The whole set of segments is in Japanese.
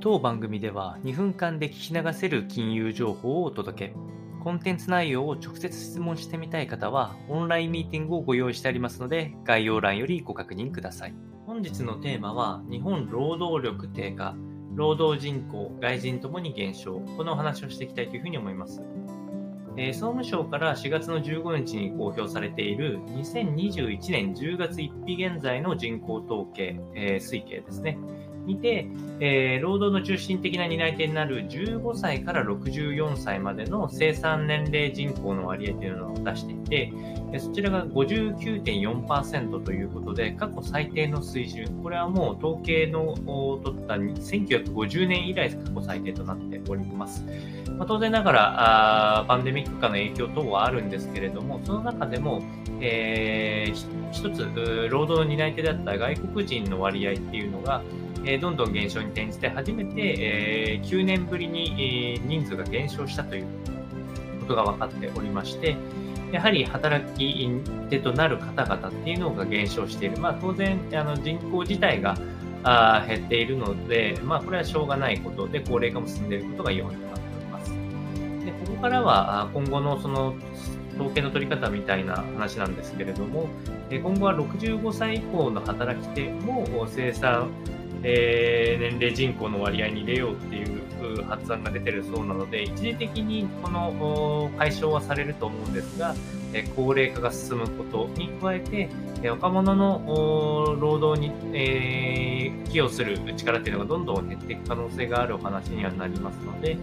当番組では2分間で聞き流せる金融情報をお届け。コンテンツ内容を直接質問してみたい方は、オンラインミーティングをご用意してありますので、概要欄よりご確認ください。本日のテーマは、日本労働力低下、労働人口、外人ともに減少、このお話をしていきたいというふうに思います。え、総務省から4月の15日に公表されている2021年10月1日現在の人口統計、えー、推計ですね。にて、えー、労働の中心的な担い手になる15歳から64歳までの生産年齢人口の割合というのを出していて、そちらが59.4%ということで、過去最低の水準、これはもう統計の取った1950年以来過去最低となっております。まあ、当然ながらあ、パンデミック化の影響等はあるんですけれども、その中でも、えー、一つ、労働の担い手だった外国人の割合っていうのが、えどんどん減少に転じて初めて、え9年ぶりに、え人数が減少したということが分かっておりまして、やはり働き手となる方々っていうのが減少している。まあ当然、あの人口自体が減っているので、まあこれはしょうがないことで、高齢化も進んでいることが要因となっております。で、ここからは今後のその統計の取り方みたいな話なんですけれども、今後は65歳以降の働き手も生産えー、年齢人口の割合に入れようっていう発案が出てるそうなので、一時的にこの解消はされると思うんですが、え高齢化が進むことに加えて、え若者の労働に、え、寄与する力っていうのがどんどん減っていく可能性があるお話にはなりますので、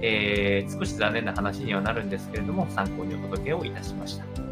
え、少し残念な話にはなるんですけれども、参考にお届けをいたしました。